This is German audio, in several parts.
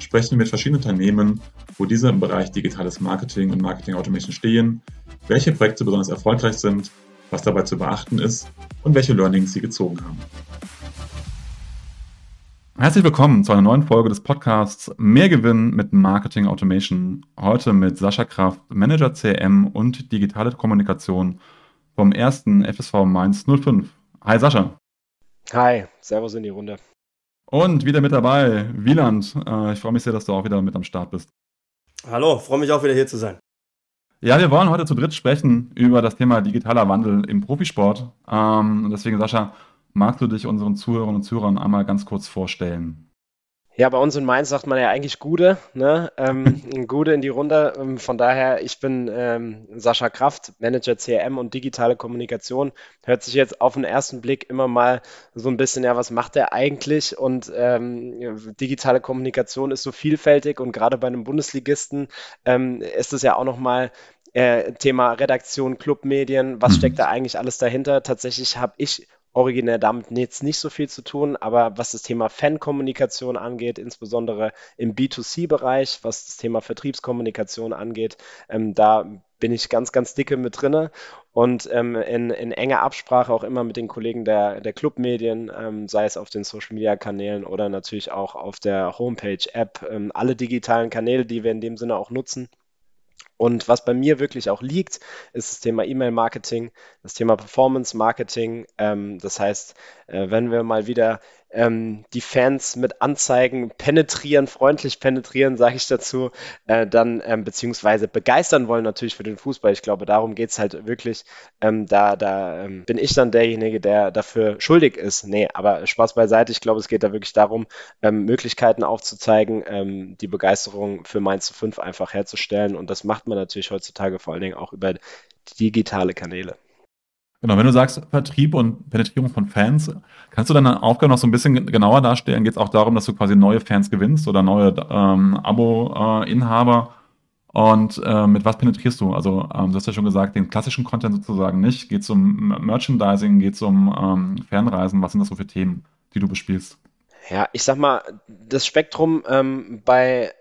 sprechen wir mit verschiedenen Unternehmen, wo diese im Bereich digitales Marketing und Marketing Automation stehen, welche Projekte besonders erfolgreich sind, was dabei zu beachten ist und welche Learnings sie gezogen haben. Herzlich willkommen zu einer neuen Folge des Podcasts Mehr Gewinn mit Marketing Automation. Heute mit Sascha Kraft, Manager CM und digitale Kommunikation vom ersten FSV Mainz 05. Hi Sascha. Hi, Servus in die Runde. Und wieder mit dabei, Wieland. Äh, ich freue mich sehr, dass du auch wieder mit am Start bist. Hallo, freue mich auch wieder hier zu sein. Ja, wir wollen heute zu dritt sprechen über das Thema digitaler Wandel im Profisport. Ähm, deswegen, Sascha, magst du dich unseren Zuhörern und Zuhörern einmal ganz kurz vorstellen? Ja, bei uns in Mainz sagt man ja eigentlich Gude, ne? Ähm, Gude in die Runde. Ähm, von daher, ich bin ähm, Sascha Kraft, Manager CRM und digitale Kommunikation. Hört sich jetzt auf den ersten Blick immer mal so ein bisschen, ja, was macht der eigentlich? Und ähm, digitale Kommunikation ist so vielfältig und gerade bei einem Bundesligisten ähm, ist es ja auch nochmal äh, Thema Redaktion, Clubmedien, was mhm. steckt da eigentlich alles dahinter? Tatsächlich habe ich originär damit jetzt nicht so viel zu tun, aber was das Thema Fankommunikation angeht, insbesondere im B2C-Bereich, was das Thema Vertriebskommunikation angeht, ähm, da bin ich ganz, ganz dicke mit drinne und ähm, in, in enger Absprache auch immer mit den Kollegen der, der Clubmedien, ähm, sei es auf den Social-Media-Kanälen oder natürlich auch auf der Homepage-App, ähm, alle digitalen Kanäle, die wir in dem Sinne auch nutzen. Und was bei mir wirklich auch liegt, ist das Thema E-Mail-Marketing, das Thema Performance-Marketing. Ähm, das heißt, äh, wenn wir mal wieder ähm, die Fans mit Anzeigen penetrieren, freundlich penetrieren, sage ich dazu, äh, dann ähm, beziehungsweise begeistern wollen natürlich für den Fußball. Ich glaube, darum geht es halt wirklich. Ähm, da da ähm, bin ich dann derjenige, der dafür schuldig ist. Nee, aber Spaß beiseite. Ich glaube, es geht da wirklich darum, ähm, Möglichkeiten aufzuzeigen, ähm, die Begeisterung für Mainz 5 einfach herzustellen. Und das macht man natürlich heutzutage vor allen Dingen auch über digitale Kanäle. Genau, wenn du sagst Vertrieb und Penetrierung von Fans, kannst du deine Aufgabe noch so ein bisschen genauer darstellen? Geht es auch darum, dass du quasi neue Fans gewinnst oder neue ähm, Abo-Inhaber? Und äh, mit was penetrierst du? Also, ähm, du hast ja schon gesagt, den klassischen Content sozusagen nicht. Geht es um Merchandising, geht es um ähm, Fernreisen? Was sind das so für Themen, die du bespielst? Ja, ich sag mal, das Spektrum ähm, bei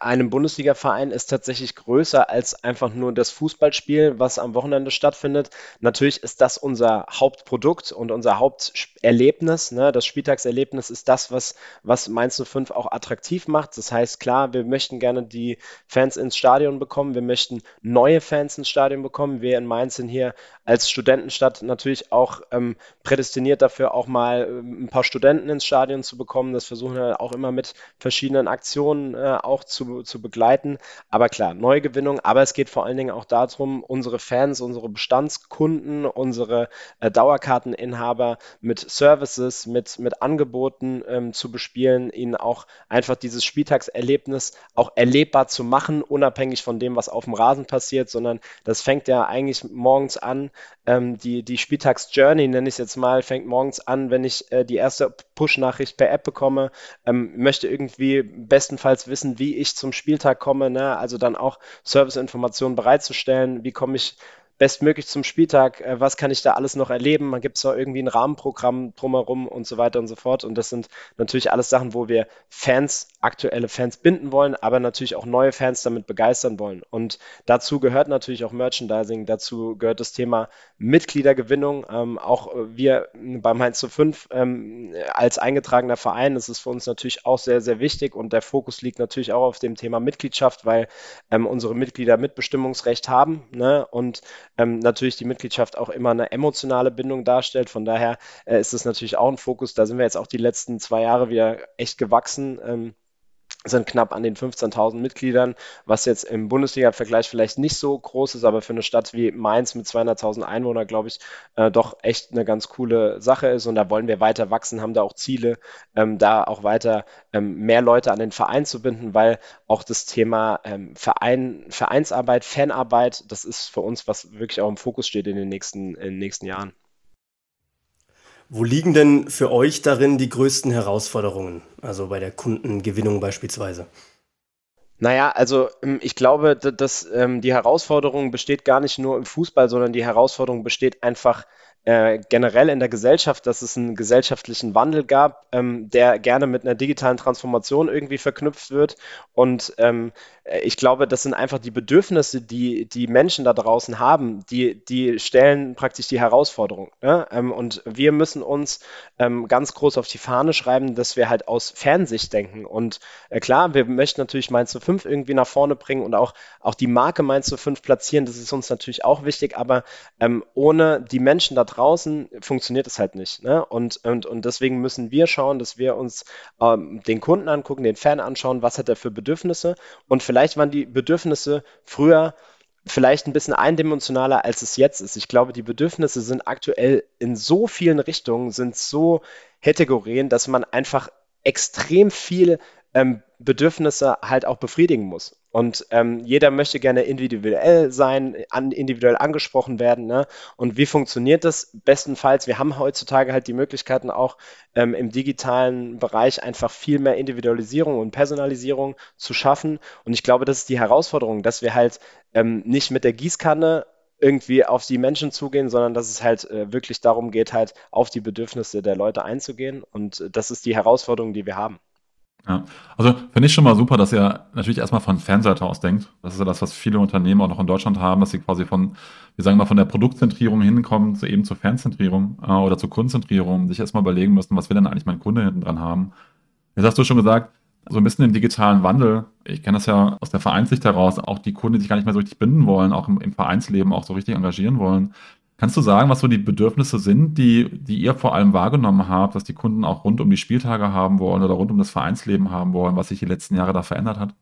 einem Bundesliga-Verein ist tatsächlich größer als einfach nur das Fußballspiel, was am Wochenende stattfindet. Natürlich ist das unser Hauptprodukt und unser Haupterlebnis. Ne? Das Spieltagserlebnis ist das, was, was Mainz 05 auch attraktiv macht. Das heißt, klar, wir möchten gerne die Fans ins Stadion bekommen. Wir möchten neue Fans ins Stadion bekommen. Wir in Mainz sind hier als Studentenstadt natürlich auch ähm, prädestiniert dafür, auch mal ähm, ein paar Studenten ins Stadion zu bekommen. Das versuchen wir auch immer mit verschiedenen Aktionen äh, auch zu zu, zu begleiten. Aber klar, Neugewinnung, aber es geht vor allen Dingen auch darum, unsere Fans, unsere Bestandskunden, unsere äh, Dauerkarteninhaber mit Services, mit, mit Angeboten ähm, zu bespielen, ihnen auch einfach dieses Spieltagserlebnis auch erlebbar zu machen, unabhängig von dem, was auf dem Rasen passiert, sondern das fängt ja eigentlich morgens an, ähm, die, die Spieltags-Journey, nenne ich es jetzt mal, fängt morgens an, wenn ich äh, die erste Push-Nachricht per App bekomme, ähm, möchte irgendwie bestenfalls wissen, wie ich zum Spieltag komme, ne? also dann auch Serviceinformationen bereitzustellen, wie komme ich bestmöglich zum Spieltag, äh, was kann ich da alles noch erleben? Man gibt da irgendwie ein Rahmenprogramm drumherum und so weiter und so fort. Und das sind natürlich alles Sachen, wo wir Fans, aktuelle Fans binden wollen, aber natürlich auch neue Fans damit begeistern wollen. Und dazu gehört natürlich auch Merchandising, dazu gehört das Thema Mitgliedergewinnung. Ähm, auch wir beim Mainz zu 5 ähm, als eingetragener Verein, das ist für uns natürlich auch sehr, sehr wichtig und der Fokus liegt natürlich auch auf dem Thema Mitgliedschaft, weil ähm, unsere Mitglieder Mitbestimmungsrecht haben ne? und ähm, natürlich die Mitgliedschaft auch immer eine emotionale Bindung darstellt. Von daher äh, ist es natürlich auch ein Fokus. Da sind wir jetzt auch die letzten zwei Jahre wieder echt gewachsen. Ähm, sind knapp an den 15.000 Mitgliedern, was jetzt im Bundesliga-Vergleich vielleicht nicht so groß ist, aber für eine Stadt wie Mainz mit 200.000 Einwohnern, glaube ich, äh, doch echt eine ganz coole Sache ist. Und da wollen wir weiter wachsen, haben da auch Ziele, ähm, da auch weiter ähm, mehr Leute an den Verein zu binden, weil auch das Thema ähm, Verein, Vereinsarbeit, Fanarbeit, das ist für uns, was wirklich auch im Fokus steht in den nächsten, in den nächsten Jahren. Wo liegen denn für euch darin die größten Herausforderungen? Also bei der Kundengewinnung beispielsweise. Naja, also ähm, ich glaube, dass ähm, die Herausforderung besteht gar nicht nur im Fußball, sondern die Herausforderung besteht einfach äh, generell in der Gesellschaft, dass es einen gesellschaftlichen Wandel gab, ähm, der gerne mit einer digitalen Transformation irgendwie verknüpft wird. Und ähm, äh, ich glaube, das sind einfach die Bedürfnisse, die die Menschen da draußen haben, die, die stellen praktisch die Herausforderung. Ne? Ähm, und wir müssen uns ähm, ganz groß auf die Fahne schreiben, dass wir halt aus Fernsicht denken. Und äh, klar, wir möchten natürlich Mainz 05 irgendwie nach vorne bringen und auch, auch die Marke Mainz 05 platzieren. Das ist uns natürlich auch wichtig, aber ähm, ohne die Menschen da draußen funktioniert es halt nicht. Ne? Und, und, und deswegen müssen wir schauen, dass wir uns ähm, den Kunden angucken, den Fan anschauen, was hat er für Bedürfnisse und vielleicht waren die Bedürfnisse früher vielleicht ein bisschen eindimensionaler, als es jetzt ist. Ich glaube, die Bedürfnisse sind aktuell in so vielen Richtungen, sind so heterogen, dass man einfach extrem viel ähm, Bedürfnisse halt auch befriedigen muss. Und ähm, jeder möchte gerne individuell sein, an, individuell angesprochen werden. Ne? Und wie funktioniert das? Bestenfalls, wir haben heutzutage halt die Möglichkeiten auch ähm, im digitalen Bereich einfach viel mehr Individualisierung und Personalisierung zu schaffen. Und ich glaube, das ist die Herausforderung, dass wir halt ähm, nicht mit der Gießkanne irgendwie auf die Menschen zugehen, sondern dass es halt äh, wirklich darum geht, halt auf die Bedürfnisse der Leute einzugehen. Und äh, das ist die Herausforderung, die wir haben. Ja, also finde ich schon mal super, dass ihr natürlich erstmal von Fanseite aus denkt. Das ist ja das, was viele Unternehmen auch noch in Deutschland haben, dass sie quasi von, wir sagen mal, von der Produktzentrierung hinkommen zu eben zur Fanzentrierung äh, oder zur Kundenzentrierung, sich erstmal überlegen müssen, was will denn eigentlich mein Kunde hinten dran haben. Jetzt hast du schon gesagt, so ein bisschen im digitalen Wandel, ich kenne das ja aus der Vereinssicht heraus, auch die Kunden, die sich gar nicht mehr so richtig binden wollen, auch im, im Vereinsleben auch so richtig engagieren wollen. Kannst du sagen, was so die Bedürfnisse sind, die, die ihr vor allem wahrgenommen habt, was die Kunden auch rund um die Spieltage haben wollen oder rund um das Vereinsleben haben wollen, was sich die letzten Jahre da verändert hat?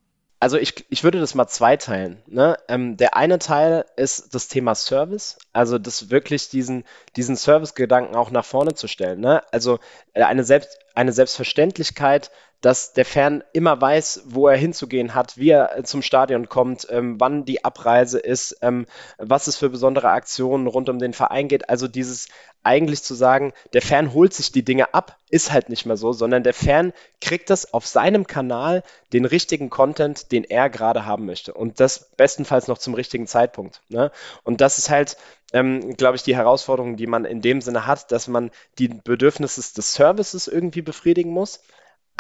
Also ich, ich würde das mal zweiteilen. Ne? Ähm, der eine Teil ist das Thema Service, also das wirklich diesen, diesen Service-Gedanken auch nach vorne zu stellen. Ne? Also äh, eine, Selbst, eine Selbstverständlichkeit, dass der Fan immer weiß, wo er hinzugehen hat, wie er zum Stadion kommt, ähm, wann die Abreise ist, ähm, was es für besondere Aktionen rund um den Verein geht. Also dieses eigentlich zu sagen, der Fan holt sich die Dinge ab, ist halt nicht mehr so, sondern der Fan kriegt das auf seinem Kanal, den richtigen Content, den er gerade haben möchte. Und das bestenfalls noch zum richtigen Zeitpunkt. Ne? Und das ist halt, ähm, glaube ich, die Herausforderung, die man in dem Sinne hat, dass man die Bedürfnisse des Services irgendwie befriedigen muss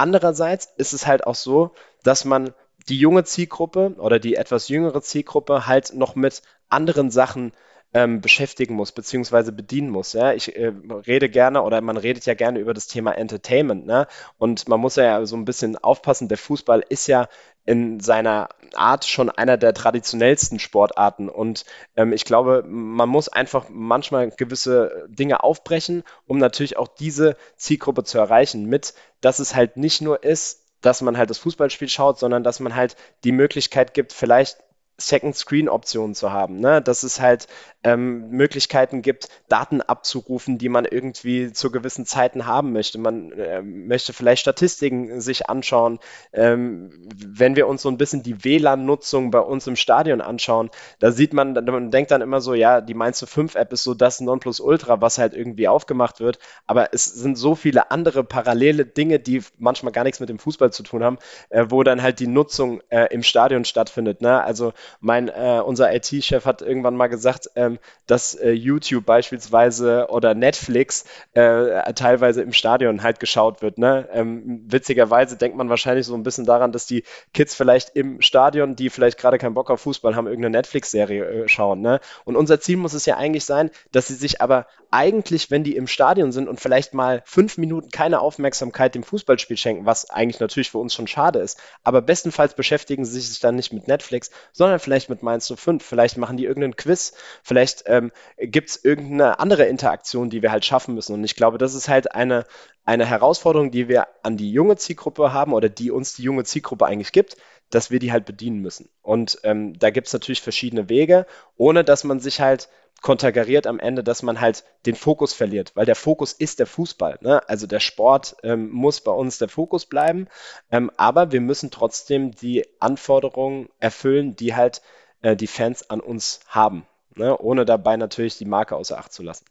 Andererseits ist es halt auch so, dass man die junge Zielgruppe oder die etwas jüngere Zielgruppe halt noch mit anderen Sachen ähm, beschäftigen muss, beziehungsweise bedienen muss. Ja? Ich äh, rede gerne oder man redet ja gerne über das Thema Entertainment. Ne? Und man muss ja so ein bisschen aufpassen, der Fußball ist ja in seiner Art schon einer der traditionellsten Sportarten. Und ähm, ich glaube, man muss einfach manchmal gewisse Dinge aufbrechen, um natürlich auch diese Zielgruppe zu erreichen, mit, dass es halt nicht nur ist, dass man halt das Fußballspiel schaut, sondern dass man halt die Möglichkeit gibt, vielleicht Second-Screen-Optionen zu haben, ne? dass es halt ähm, Möglichkeiten gibt, Daten abzurufen, die man irgendwie zu gewissen Zeiten haben möchte. Man äh, möchte vielleicht Statistiken sich anschauen. Ähm, wenn wir uns so ein bisschen die WLAN-Nutzung bei uns im Stadion anschauen, da sieht man, man denkt dann immer so, ja, die Mainz 5 App ist so das Nonplusultra, was halt irgendwie aufgemacht wird. Aber es sind so viele andere parallele Dinge, die manchmal gar nichts mit dem Fußball zu tun haben, äh, wo dann halt die Nutzung äh, im Stadion stattfindet. Ne? Also mein, äh, unser IT-Chef hat irgendwann mal gesagt, ähm, dass äh, YouTube beispielsweise oder Netflix äh, teilweise im Stadion halt geschaut wird. Ne? Ähm, witzigerweise denkt man wahrscheinlich so ein bisschen daran, dass die Kids vielleicht im Stadion, die vielleicht gerade keinen Bock auf Fußball haben, irgendeine Netflix-Serie äh, schauen. Ne? Und unser Ziel muss es ja eigentlich sein, dass sie sich aber eigentlich, wenn die im Stadion sind und vielleicht mal fünf Minuten keine Aufmerksamkeit dem Fußballspiel schenken, was eigentlich natürlich für uns schon schade ist, aber bestenfalls beschäftigen sie sich dann nicht mit Netflix, sondern vielleicht mit Mainz 05, vielleicht machen die irgendeinen Quiz, vielleicht ähm, gibt es irgendeine andere Interaktion, die wir halt schaffen müssen. Und ich glaube, das ist halt eine, eine Herausforderung, die wir an die junge Zielgruppe haben oder die uns die junge Zielgruppe eigentlich gibt, dass wir die halt bedienen müssen. Und ähm, da gibt es natürlich verschiedene Wege, ohne dass man sich halt konterkariert am Ende, dass man halt den Fokus verliert, weil der Fokus ist der Fußball. Ne? Also der Sport ähm, muss bei uns der Fokus bleiben, ähm, aber wir müssen trotzdem die Anforderungen erfüllen, die halt äh, die Fans an uns haben, ne? ohne dabei natürlich die Marke außer Acht zu lassen.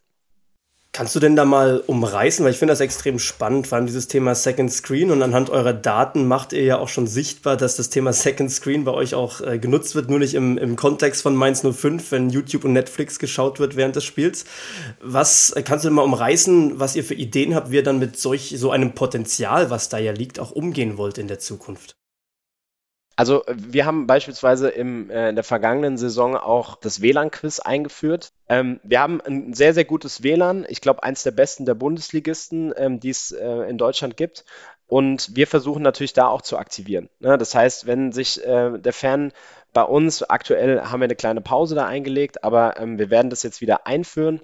Kannst du denn da mal umreißen, weil ich finde das extrem spannend, vor allem dieses Thema Second Screen und anhand eurer Daten macht ihr ja auch schon sichtbar, dass das Thema Second Screen bei euch auch äh, genutzt wird, nur nicht im, im Kontext von Mainz 05, wenn YouTube und Netflix geschaut wird während des Spiels. Was äh, kannst du denn mal umreißen, was ihr für Ideen habt, wie ihr dann mit solch so einem Potenzial, was da ja liegt, auch umgehen wollt in der Zukunft? Also wir haben beispielsweise im, äh, in der vergangenen Saison auch das WLAN-Quiz eingeführt. Ähm, wir haben ein sehr, sehr gutes WLAN. Ich glaube, eins der besten der Bundesligisten, ähm, die es äh, in Deutschland gibt. Und wir versuchen natürlich da auch zu aktivieren. Ne? Das heißt, wenn sich äh, der Fan bei uns, aktuell haben wir eine kleine Pause da eingelegt, aber ähm, wir werden das jetzt wieder einführen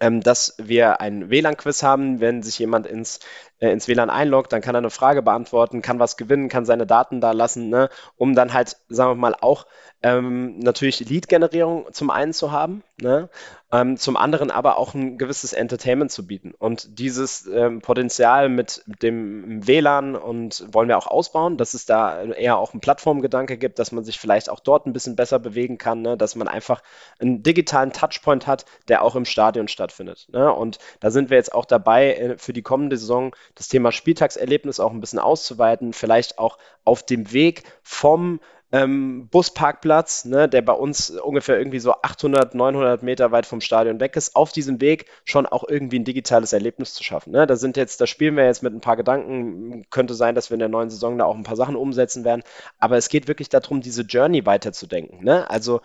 ähm, dass wir ein WLAN-Quiz haben. Wenn sich jemand ins, äh, ins WLAN einloggt, dann kann er eine Frage beantworten, kann was gewinnen, kann seine Daten da lassen, ne, um dann halt, sagen wir mal, auch ähm, natürlich Lead-Generierung zum einen zu haben, ne, ähm, zum anderen aber auch ein gewisses Entertainment zu bieten. Und dieses ähm, Potenzial mit dem WLAN und wollen wir auch ausbauen, dass es da eher auch einen Plattformgedanke gibt, dass man sich vielleicht auch dort ein bisschen besser bewegen kann, ne? dass man einfach einen digitalen Touchpoint hat, der auch im Stadion stattfindet. Ne? Und da sind wir jetzt auch dabei, äh, für die kommende Saison das Thema Spieltagserlebnis auch ein bisschen auszuweiten, vielleicht auch auf dem Weg vom ähm, Busparkplatz, ne, der bei uns ungefähr irgendwie so 800, 900 Meter weit vom Stadion weg ist, auf diesem Weg schon auch irgendwie ein digitales Erlebnis zu schaffen. Ne? Da sind jetzt, da spielen wir jetzt mit ein paar Gedanken. Könnte sein, dass wir in der neuen Saison da auch ein paar Sachen umsetzen werden. Aber es geht wirklich darum, diese Journey weiterzudenken. Ne? Also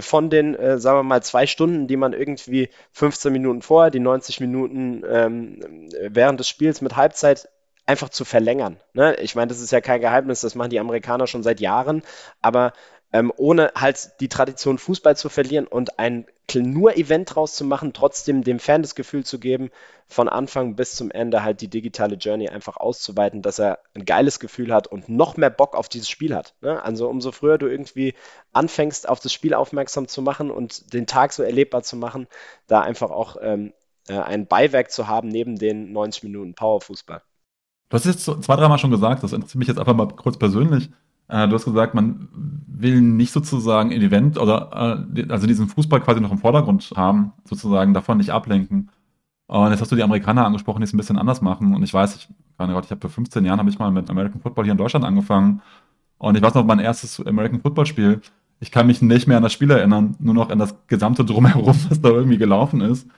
von den, äh, sagen wir mal, zwei Stunden, die man irgendwie 15 Minuten vorher, die 90 Minuten ähm, während des Spiels mit Halbzeit einfach zu verlängern. Ne? Ich meine, das ist ja kein Geheimnis, das machen die Amerikaner schon seit Jahren, aber ähm, ohne halt die Tradition Fußball zu verlieren und ein nur Event draus zu machen, trotzdem dem Fan das Gefühl zu geben, von Anfang bis zum Ende halt die digitale Journey einfach auszuweiten, dass er ein geiles Gefühl hat und noch mehr Bock auf dieses Spiel hat. Ne? Also umso früher du irgendwie anfängst, auf das Spiel aufmerksam zu machen und den Tag so erlebbar zu machen, da einfach auch ähm, äh, ein Beiwerk zu haben neben den 90 Minuten Powerfußball. Du hast jetzt zwei, dreimal schon gesagt, das interessiert mich jetzt einfach mal kurz persönlich. Äh, du hast gesagt, man will nicht sozusagen ein Event oder äh, also diesen Fußball quasi noch im Vordergrund haben, sozusagen davon nicht ablenken. Und jetzt hast du die Amerikaner angesprochen, die es ein bisschen anders machen. Und ich weiß, ich, meine Gott, ich habe vor 15 Jahren habe ich mal mit American Football hier in Deutschland angefangen. Und ich weiß noch, mein erstes American Football Spiel. Ich kann mich nicht mehr an das Spiel erinnern, nur noch an das gesamte Drumherum, was da irgendwie gelaufen ist.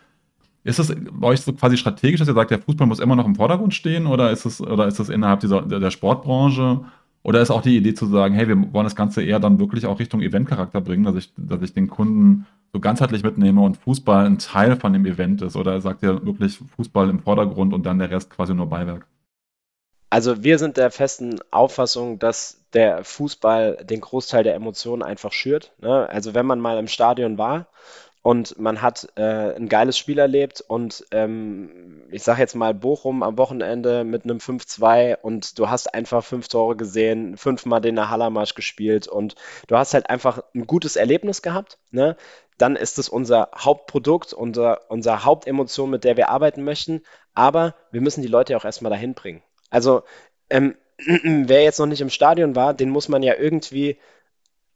Ist das bei euch so quasi strategisch, dass ihr sagt, der Fußball muss immer noch im Vordergrund stehen oder ist es, oder ist das innerhalb dieser, der Sportbranche? Oder ist auch die Idee zu sagen, hey, wir wollen das Ganze eher dann wirklich auch Richtung Eventcharakter bringen, dass ich, dass ich den Kunden so ganzheitlich mitnehme und Fußball ein Teil von dem Event ist? Oder sagt ihr wirklich Fußball im Vordergrund und dann der Rest quasi nur Beiwerk? Also wir sind der festen Auffassung, dass der Fußball den Großteil der Emotionen einfach schürt. Ne? Also wenn man mal im Stadion war, und man hat äh, ein geiles Spiel erlebt und ähm, ich sage jetzt mal Bochum am Wochenende mit einem 5-2 und du hast einfach fünf Tore gesehen, fünfmal den Hallermarsch gespielt und du hast halt einfach ein gutes Erlebnis gehabt, ne? dann ist es unser Hauptprodukt, unser, unsere Hauptemotion, mit der wir arbeiten möchten, aber wir müssen die Leute auch erstmal dahin bringen. Also ähm, wer jetzt noch nicht im Stadion war, den muss man ja irgendwie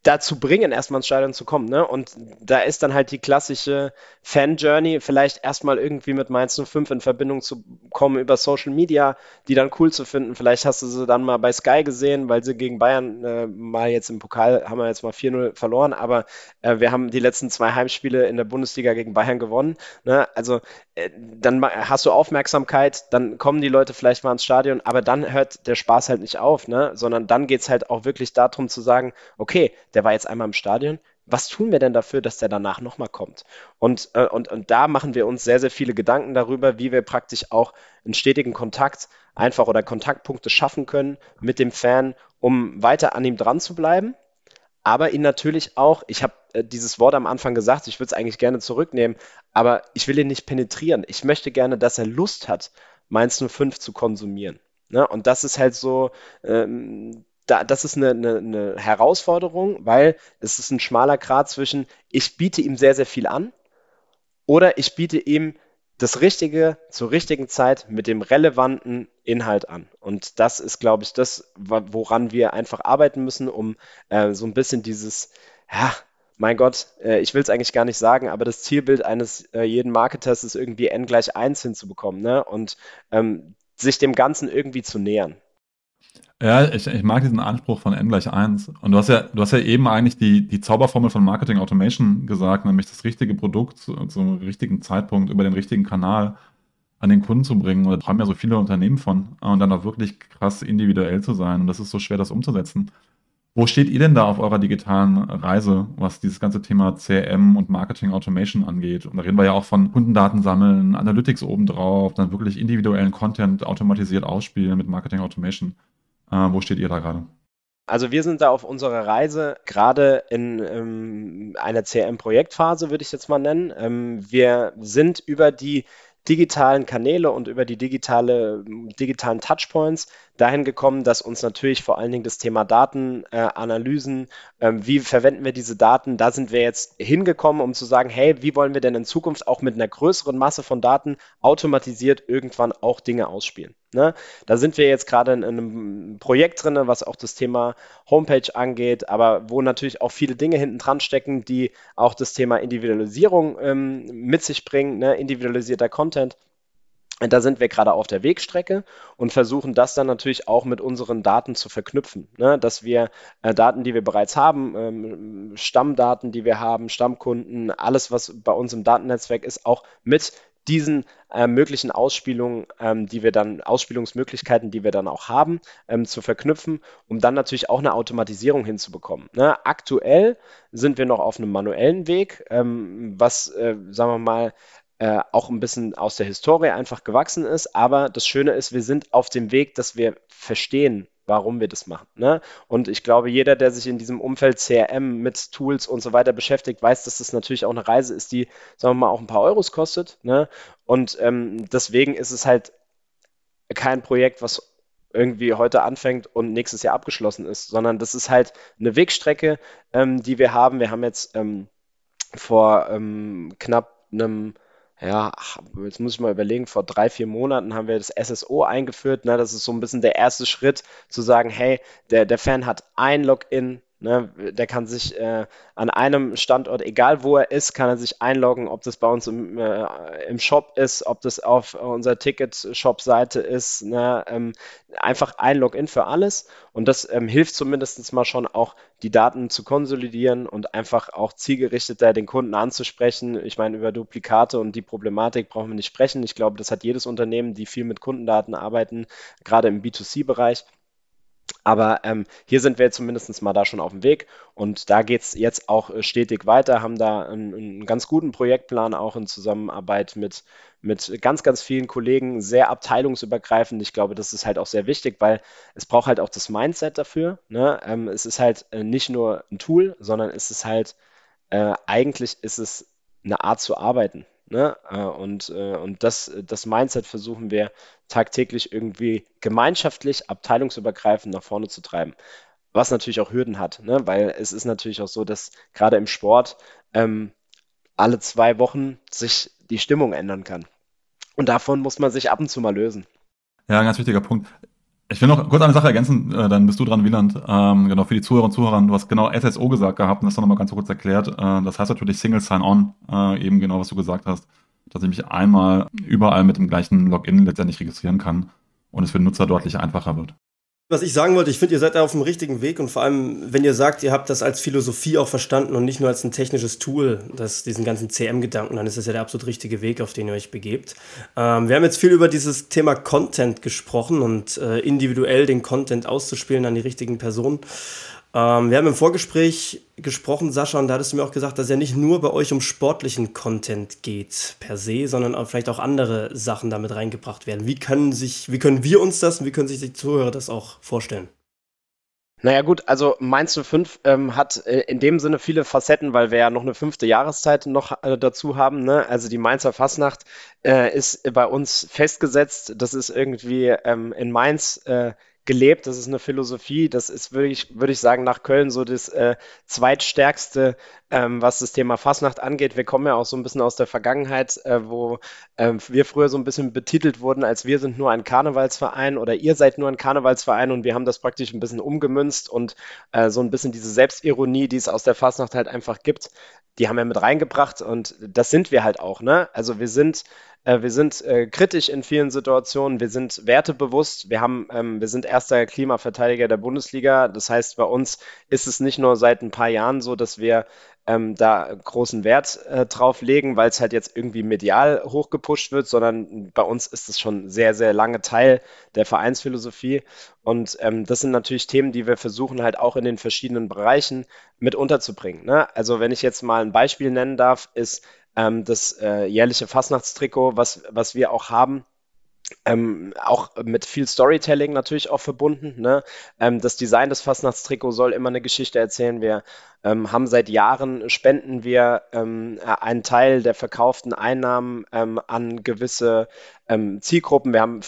dazu bringen, erstmal ins Stadion zu kommen. Ne? Und da ist dann halt die klassische Fan-Journey, vielleicht erstmal irgendwie mit Mainz 05 in Verbindung zu kommen über Social Media, die dann cool zu finden. Vielleicht hast du sie dann mal bei Sky gesehen, weil sie gegen Bayern äh, mal jetzt im Pokal haben wir jetzt mal 4-0 verloren, aber äh, wir haben die letzten zwei Heimspiele in der Bundesliga gegen Bayern gewonnen. Ne? Also dann hast du Aufmerksamkeit, dann kommen die Leute vielleicht mal ins Stadion, aber dann hört der Spaß halt nicht auf, ne? sondern dann geht es halt auch wirklich darum zu sagen, okay, der war jetzt einmal im Stadion, was tun wir denn dafür, dass der danach nochmal kommt? Und, äh, und, und da machen wir uns sehr, sehr viele Gedanken darüber, wie wir praktisch auch einen stetigen Kontakt einfach oder Kontaktpunkte schaffen können mit dem Fan, um weiter an ihm dran zu bleiben aber ihn natürlich auch, ich habe äh, dieses Wort am Anfang gesagt, ich würde es eigentlich gerne zurücknehmen, aber ich will ihn nicht penetrieren. Ich möchte gerne, dass er Lust hat, Mainz 05 zu konsumieren. Ne? Und das ist halt so, ähm, da, das ist eine, eine, eine Herausforderung, weil es ist ein schmaler Grad zwischen, ich biete ihm sehr, sehr viel an oder ich biete ihm das Richtige zur richtigen Zeit mit dem relevanten Inhalt an. Und das ist, glaube ich, das, woran wir einfach arbeiten müssen, um äh, so ein bisschen dieses, ja, mein Gott, äh, ich will es eigentlich gar nicht sagen, aber das Zielbild eines äh, jeden Marketers ist irgendwie n gleich 1 hinzubekommen ne? und ähm, sich dem Ganzen irgendwie zu nähern. Ja, ich, ich mag diesen Anspruch von n gleich 1. Und du hast ja, du hast ja eben eigentlich die, die Zauberformel von Marketing Automation gesagt, nämlich das richtige Produkt zu, zum richtigen Zeitpunkt über den richtigen Kanal an den Kunden zu bringen. Und da haben ja so viele Unternehmen von. Und dann auch wirklich krass individuell zu sein. Und das ist so schwer, das umzusetzen. Wo steht ihr denn da auf eurer digitalen Reise, was dieses ganze Thema CRM und Marketing Automation angeht? Und da reden wir ja auch von Kundendaten sammeln, Analytics obendrauf, dann wirklich individuellen Content automatisiert ausspielen mit Marketing Automation. Äh, wo steht ihr da gerade? Also wir sind da auf unserer Reise gerade in ähm, einer CRM-Projektphase, würde ich jetzt mal nennen. Ähm, wir sind über die digitalen Kanäle und über die digitale, digitalen Touchpoints dahin gekommen, dass uns natürlich vor allen Dingen das Thema Datenanalysen, äh, äh, wie verwenden wir diese Daten, da sind wir jetzt hingekommen, um zu sagen, hey, wie wollen wir denn in Zukunft auch mit einer größeren Masse von Daten automatisiert irgendwann auch Dinge ausspielen. Ne? Da sind wir jetzt gerade in, in, einem Projekt drin, was auch das Thema Homepage angeht, aber wo natürlich auch viele Dinge hinten dran stecken, die auch das Thema Individualisierung ähm, mit sich bringen, ne? individualisierter Content. Da sind wir gerade auf der Wegstrecke und versuchen das dann natürlich auch mit unseren Daten zu verknüpfen, ne? dass wir äh, Daten, die wir bereits haben, ähm, Stammdaten, die wir haben, Stammkunden, alles, was bei uns im Datennetzwerk ist, auch mit diesen äh, möglichen Ausspielungen, ähm, die wir dann, Ausspielungsmöglichkeiten, die wir dann auch haben, ähm, zu verknüpfen, um dann natürlich auch eine Automatisierung hinzubekommen. Ne? Aktuell sind wir noch auf einem manuellen Weg, ähm, was, äh, sagen wir mal, äh, auch ein bisschen aus der Historie einfach gewachsen ist. Aber das Schöne ist, wir sind auf dem Weg, dass wir verstehen, warum wir das machen. Ne? Und ich glaube, jeder, der sich in diesem Umfeld CRM mit Tools und so weiter beschäftigt, weiß, dass das natürlich auch eine Reise ist, die, sagen wir mal, auch ein paar Euros kostet. Ne? Und ähm, deswegen ist es halt kein Projekt, was irgendwie heute anfängt und nächstes Jahr abgeschlossen ist, sondern das ist halt eine Wegstrecke, ähm, die wir haben. Wir haben jetzt ähm, vor ähm, knapp einem ja, jetzt muss ich mal überlegen, vor drei, vier Monaten haben wir das SSO eingeführt. Ne? Das ist so ein bisschen der erste Schritt, zu sagen, hey, der, der Fan hat ein Login, Ne, der kann sich äh, an einem Standort, egal wo er ist, kann er sich einloggen, ob das bei uns im, äh, im Shop ist, ob das auf unserer Ticket-Shop-Seite ist. Ne, ähm, einfach ein Login für alles. Und das ähm, hilft zumindest mal schon auch, die Daten zu konsolidieren und einfach auch zielgerichteter den Kunden anzusprechen. Ich meine, über Duplikate und die Problematik brauchen wir nicht sprechen. Ich glaube, das hat jedes Unternehmen, die viel mit Kundendaten arbeiten, gerade im B2C-Bereich. Aber ähm, hier sind wir zumindest mal da schon auf dem Weg und da geht es jetzt auch äh, stetig weiter, haben da einen, einen, ganz guten Projektplan auch in Zusammenarbeit mit, mit ganz, ganz vielen Kollegen, sehr abteilungsübergreifend. Ich glaube, das ist halt auch sehr wichtig, weil es braucht halt auch das Mindset dafür. Ne? Ähm, es ist halt äh, nicht nur ein Tool, sondern es ist halt, äh, eigentlich ist es eine Art zu arbeiten. Ne? Äh, und, äh, und das, das Mindset versuchen wir tagtäglich irgendwie gemeinschaftlich, abteilungsübergreifend nach vorne zu treiben. Was natürlich auch Hürden hat, ne? weil es ist natürlich auch so, dass gerade im Sport ähm, alle zwei Wochen sich die Stimmung ändern kann. Und davon muss man sich ab und zu mal lösen. Ja, ein ganz wichtiger Punkt. Ich will noch kurz eine Sache ergänzen, äh, dann bist du dran, Wieland. Ähm, genau, für die Zuhörer und Zuhörer, du hast genau SSO gesagt gehabt und das nochmal ganz kurz erklärt. Äh, das heißt natürlich Single Sign-On, äh, eben genau, was du gesagt hast, dass ich mich einmal überall mit dem gleichen Login letztendlich registrieren kann und es für den Nutzer deutlich einfacher wird. Was ich sagen wollte, ich finde, ihr seid da auf dem richtigen Weg und vor allem, wenn ihr sagt, ihr habt das als Philosophie auch verstanden und nicht nur als ein technisches Tool, das, diesen ganzen CM-Gedanken, dann ist das ja der absolut richtige Weg, auf den ihr euch begebt. Ähm, wir haben jetzt viel über dieses Thema Content gesprochen und äh, individuell den Content auszuspielen an die richtigen Personen. Ähm, wir haben im Vorgespräch gesprochen, Sascha, und da hattest du mir auch gesagt, dass ja nicht nur bei euch um sportlichen Content geht per se, sondern auch vielleicht auch andere Sachen damit reingebracht werden. Wie können sich, wie können wir uns das und wie können sich die Zuhörer das auch vorstellen? Naja gut, also Mainz 05 ähm, hat äh, in dem Sinne viele Facetten, weil wir ja noch eine fünfte Jahreszeit noch äh, dazu haben. Ne? Also die Mainzer Fastnacht äh, ist bei uns festgesetzt. Das ist irgendwie ähm, in Mainz äh, gelebt. Das ist eine Philosophie. Das ist wirklich, würde ich sagen, nach Köln so das äh, zweitstärkste, ähm, was das Thema Fastnacht angeht. Wir kommen ja auch so ein bisschen aus der Vergangenheit, äh, wo äh, wir früher so ein bisschen betitelt wurden, als wir sind nur ein Karnevalsverein oder ihr seid nur ein Karnevalsverein und wir haben das praktisch ein bisschen umgemünzt und äh, so ein bisschen diese Selbstironie, die es aus der Fastnacht halt einfach gibt, die haben wir mit reingebracht und das sind wir halt auch. Ne? Also wir sind wir sind äh, kritisch in vielen Situationen, wir sind wertebewusst, wir, haben, ähm, wir sind erster Klimaverteidiger der Bundesliga. Das heißt, bei uns ist es nicht nur seit ein paar Jahren so, dass wir ähm, da großen Wert äh, drauf legen, weil es halt jetzt irgendwie medial hochgepusht wird, sondern bei uns ist es schon sehr, sehr lange Teil der Vereinsphilosophie. Und ähm, das sind natürlich Themen, die wir versuchen halt auch in den verschiedenen Bereichen mit unterzubringen. Ne? Also wenn ich jetzt mal ein Beispiel nennen darf, ist ähm, das äh, jährliche Fastnachtstrikot, was, was wir auch haben. Ähm, auch mit viel Storytelling natürlich auch verbunden. Ne? Ähm, das Design des Fastnachtstrikots soll immer eine Geschichte erzählen. Wir ähm, haben seit Jahren, spenden wir ähm, einen Teil der verkauften Einnahmen ähm, an gewisse ähm, Zielgruppen. Wir haben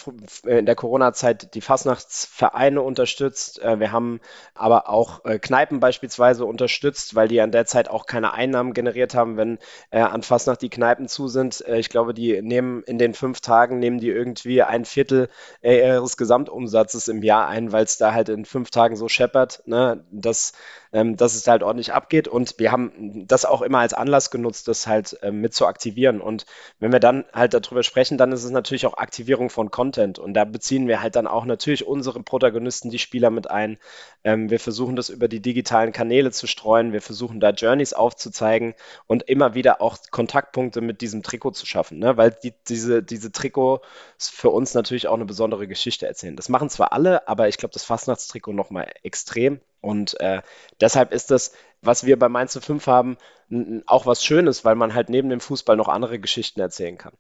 in der Corona-Zeit die Fastnachtsvereine unterstützt. Äh, wir haben aber auch äh, Kneipen beispielsweise unterstützt, weil die an der Zeit auch keine Einnahmen generiert haben, wenn äh, an Fastnacht die Kneipen zu sind. Äh, ich glaube, die nehmen in den fünf Tagen nehmen die irgendwie ein Viertel äh, ihres Gesamtumsatzes im Jahr ein, weil es da halt in fünf Tagen so scheppert, ne, dass, ähm, dass es halt ordentlich abgeht. Und wir haben das auch immer als Anlass genutzt, das halt äh, mit zu aktivieren. Und wenn wir dann halt darüber sprechen, dann ist es natürlich auch Aktivierung von Content. Und da beziehen wir halt dann auch natürlich unsere Protagonisten, die Spieler mit ein. Ähm, wir versuchen das über die digitalen Kanäle zu streuen. Wir versuchen da Journeys aufzuzeigen und immer wieder auch Kontaktpunkte mit diesem Trikot zu schaffen, ne? weil die, diese, diese Trikots für uns natürlich auch eine besondere Geschichte erzählen. Das machen zwar alle, aber ich glaube, das Fastnachtstrikot nochmal extrem. Und äh, deshalb ist das, was wir bei Mainz 5 haben, auch was Schönes, weil man halt neben dem Fußball noch andere Geschichten erzählen kann.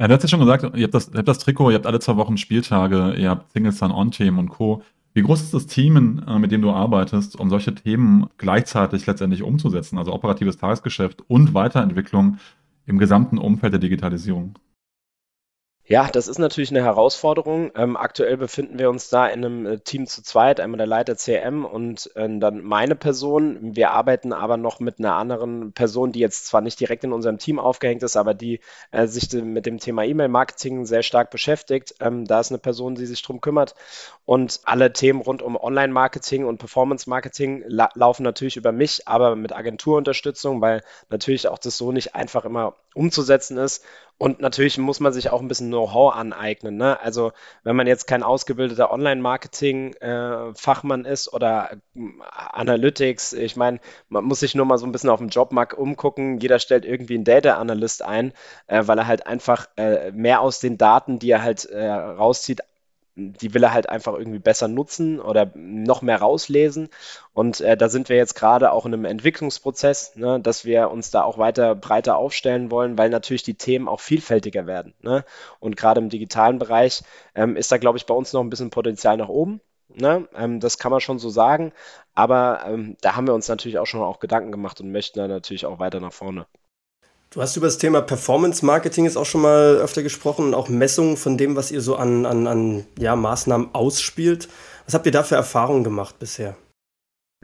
Ja, du hast ja schon gesagt, ihr habt, das, ihr habt das Trikot, ihr habt alle zwei Wochen Spieltage, ihr habt Singleton On-Themen und Co. Wie groß ist das Team, äh, mit dem du arbeitest, um solche Themen gleichzeitig letztendlich umzusetzen, also operatives Tagesgeschäft und Weiterentwicklung im gesamten Umfeld der Digitalisierung? Ja, das ist natürlich eine Herausforderung. Ähm, aktuell befinden wir uns da in einem äh, Team zu zweit, einmal der Leiter CM und äh, dann meine Person. Wir arbeiten aber noch mit einer anderen Person, die jetzt zwar nicht direkt in unserem Team aufgehängt ist, aber die äh, sich mit dem Thema E-Mail-Marketing sehr stark beschäftigt. Ähm, da ist eine Person, die sich darum kümmert. Und alle Themen rund um Online-Marketing und Performance-Marketing la laufen natürlich über mich, aber mit Agenturunterstützung, weil natürlich auch das so nicht einfach immer umzusetzen ist. Und natürlich muss man sich auch ein bisschen Know-how aneignen. Ne? Also wenn man jetzt kein ausgebildeter Online-Marketing-Fachmann ist oder äh, Analytics, ich meine, man muss sich nur mal so ein bisschen auf dem Jobmarkt umgucken. Jeder stellt irgendwie einen Data-Analyst ein, äh, weil er halt einfach äh, mehr aus den Daten, die er halt äh, rauszieht, die will er halt einfach irgendwie besser nutzen oder noch mehr rauslesen. Und äh, da sind wir jetzt gerade auch in einem Entwicklungsprozess, ne, dass wir uns da auch weiter breiter aufstellen wollen, weil natürlich die Themen auch vielfältiger werden. Ne? Und gerade im digitalen Bereich ähm, ist da, glaube ich, bei uns noch ein bisschen Potenzial nach oben. Ne? Ähm, das kann man schon so sagen. Aber ähm, da haben wir uns natürlich auch schon auch Gedanken gemacht und möchten da natürlich auch weiter nach vorne. Du hast über das Thema Performance Marketing jetzt auch schon mal öfter gesprochen und auch Messungen von dem, was ihr so an, an, an ja, Maßnahmen ausspielt. Was habt ihr da für Erfahrungen gemacht bisher?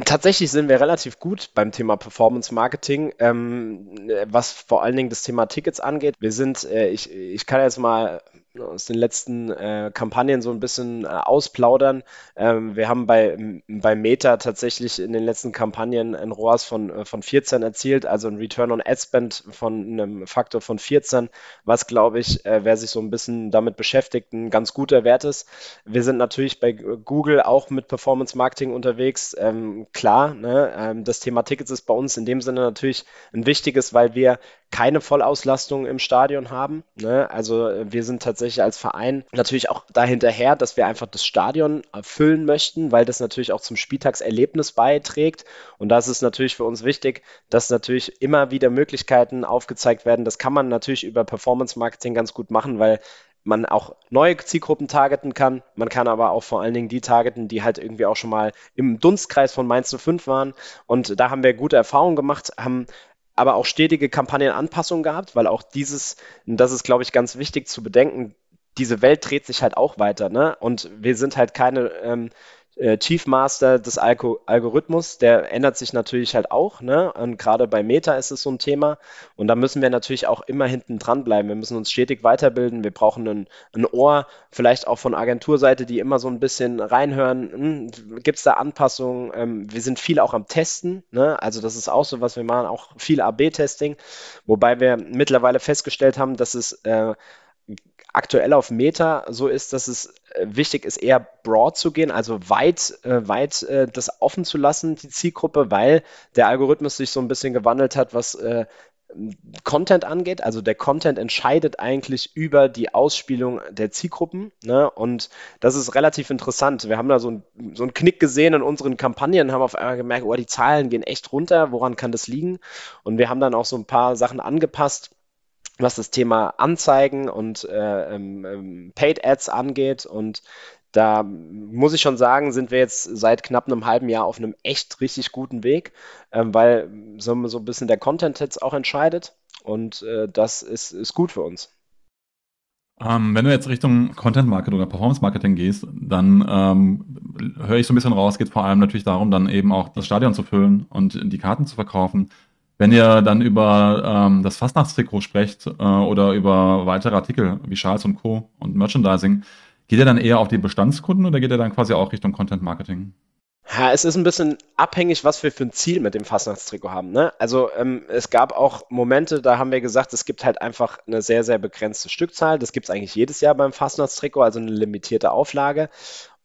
Tatsächlich sind wir relativ gut beim Thema Performance Marketing, ähm, was vor allen Dingen das Thema Tickets angeht. Wir sind, äh, ich, ich kann jetzt mal aus den letzten äh, Kampagnen so ein bisschen äh, ausplaudern. Ähm, wir haben bei, bei Meta tatsächlich in den letzten Kampagnen ein ROAS von, äh, von 14 erzielt, also ein Return on Ad Spend von einem Faktor von 14, was glaube ich, äh, wer sich so ein bisschen damit beschäftigt, ein ganz guter Wert ist. Wir sind natürlich bei Google auch mit Performance Marketing unterwegs. Ähm, klar, ne? ähm, das Thema Tickets ist bei uns in dem Sinne natürlich ein wichtiges, weil wir keine Vollauslastung im Stadion haben. Ne? Also äh, wir sind tatsächlich als Verein natürlich auch dahinterher, dass wir einfach das Stadion füllen möchten, weil das natürlich auch zum Spieltagserlebnis beiträgt. Und da ist natürlich für uns wichtig, dass natürlich immer wieder Möglichkeiten aufgezeigt werden. Das kann man natürlich über Performance Marketing ganz gut machen, weil man auch neue Zielgruppen targeten kann. Man kann aber auch vor allen Dingen die targeten, die halt irgendwie auch schon mal im Dunstkreis von Mainz 05 waren. Und da haben wir gute Erfahrungen gemacht, haben aber auch stetige Kampagnenanpassungen gehabt, weil auch dieses, das ist, glaube ich, ganz wichtig zu bedenken, diese Welt dreht sich halt auch weiter, ne? Und wir sind halt keine ähm, äh, Chief Master des Algo Algorithmus, der ändert sich natürlich halt auch, ne? Und gerade bei Meta ist es so ein Thema. Und da müssen wir natürlich auch immer hinten dran bleiben. Wir müssen uns stetig weiterbilden. Wir brauchen ein, ein Ohr, vielleicht auch von Agenturseite, die immer so ein bisschen reinhören. Hm, Gibt es da Anpassungen? Ähm, wir sind viel auch am Testen, ne? Also das ist auch so, was wir machen, auch viel AB-Testing, wobei wir mittlerweile festgestellt haben, dass es äh, aktuell auf Meta so ist, dass es äh, wichtig ist, eher broad zu gehen, also weit, äh, weit äh, das offen zu lassen, die Zielgruppe, weil der Algorithmus sich so ein bisschen gewandelt hat, was Content angeht. Also der Content entscheidet eigentlich über die Ausspielung der Zielgruppen. Ne? Und das ist relativ interessant. Wir haben da so, ein, so einen Knick gesehen in unseren Kampagnen, haben auf einmal gemerkt, oh, die Zahlen gehen echt runter. Woran kann das liegen? Und wir haben dann auch so ein paar Sachen angepasst was das Thema Anzeigen und äh, ähm, ähm, Paid Ads angeht. Und da muss ich schon sagen, sind wir jetzt seit knapp einem halben Jahr auf einem echt richtig guten Weg, ähm, weil so, so ein bisschen der Content jetzt auch entscheidet. Und äh, das ist, ist gut für uns. Ähm, wenn du jetzt Richtung Content Marketing oder Performance Marketing gehst, dann ähm, höre ich so ein bisschen raus, geht vor allem natürlich darum, dann eben auch das Stadion zu füllen und die Karten zu verkaufen. Wenn ihr dann über ähm, das Fastnachtstrikot sprecht äh, oder über weitere Artikel wie Charles und Co. und Merchandising, geht ihr dann eher auf die Bestandskunden oder geht ihr dann quasi auch Richtung Content Marketing? Ja, es ist ein bisschen abhängig, was wir für ein Ziel mit dem Fastnachtstrikot haben. Ne? Also ähm, es gab auch Momente, da haben wir gesagt, es gibt halt einfach eine sehr, sehr begrenzte Stückzahl. Das gibt es eigentlich jedes Jahr beim Fastnachtstrikot, also eine limitierte Auflage.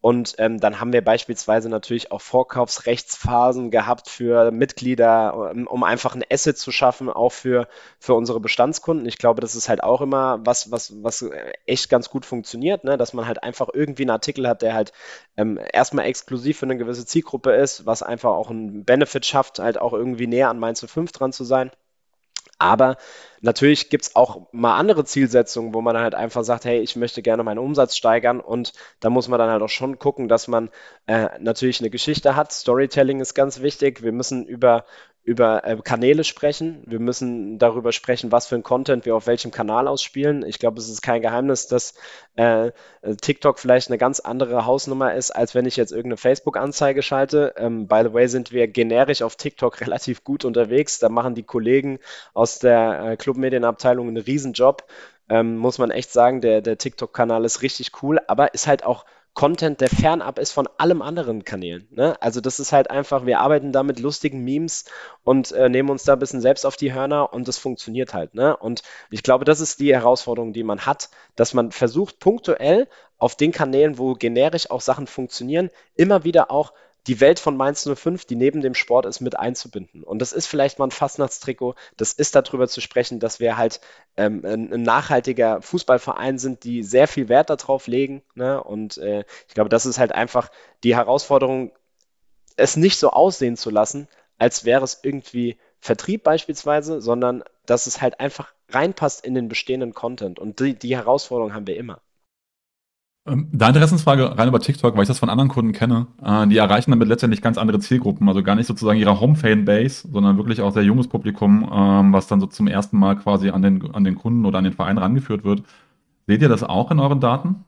Und ähm, dann haben wir beispielsweise natürlich auch Vorkaufsrechtsphasen gehabt für Mitglieder, um, ähm, um einfach ein Asset zu schaffen, auch für, für unsere Bestandskunden. Ich glaube, das ist halt auch immer was, was, was echt ganz gut funktioniert, ne? dass man halt einfach irgendwie einen Artikel hat, der halt ähm, erstmal exklusiv für eine gewisse Zielgruppe ist, was einfach auch einen Benefit schafft, halt auch irgendwie näher an Mainz 5 dran zu sein. Aber natürlich gibt es auch mal andere Zielsetzungen, wo man halt einfach sagt, hey, ich möchte gerne meinen Umsatz steigern und da muss man dann halt auch schon gucken, dass man äh, natürlich eine Geschichte hat. Storytelling ist ganz wichtig. Wir müssen über, über äh, Kanäle sprechen. Wir müssen darüber sprechen, was für ein Content wir auf welchem Kanal ausspielen. Ich glaube, es ist kein Geheimnis, dass äh, TikTok vielleicht eine ganz andere Hausnummer ist, als wenn ich jetzt irgendeine Facebook-Anzeige schalte. Ähm, by the way, sind wir generisch auf TikTok relativ gut unterwegs. Da machen die Kollegen aus der äh, Clubmedienabteilung einen Riesenjob. Ähm, muss man echt sagen, der, der TikTok-Kanal ist richtig cool, aber ist halt auch Content, der fernab ist von allem anderen Kanälen. Ne? Also das ist halt einfach, wir arbeiten da mit lustigen Memes und äh, nehmen uns da ein bisschen selbst auf die Hörner und das funktioniert halt. Ne? Und ich glaube, das ist die Herausforderung, die man hat, dass man versucht, punktuell auf den Kanälen, wo generisch auch Sachen funktionieren, immer wieder auch die Welt von Mainz 05, die neben dem Sport ist, mit einzubinden. Und das ist vielleicht mal ein Fastnachtstrikot. Das ist darüber zu sprechen, dass wir halt ähm, ein, ein, nachhaltiger Fußballverein sind, die sehr viel Wert darauf legen. Ne? Und äh, ich glaube, das ist halt einfach die Herausforderung, es nicht so aussehen zu lassen, als wäre es irgendwie Vertrieb beispielsweise, sondern dass es halt einfach reinpasst in den bestehenden Content. Und die, die Herausforderung haben wir immer. Ähm, da Interessensfrage rein über TikTok, weil ich das von anderen Kunden kenne. Äh, die erreichen damit letztendlich ganz andere Zielgruppen, also gar nicht sozusagen ihre Home-Fan-Base, sondern wirklich auch sehr junges Publikum, ähm, was dann so zum ersten Mal quasi an den, an den Kunden oder an den Verein rangeführt wird. Seht ihr das auch in euren Daten?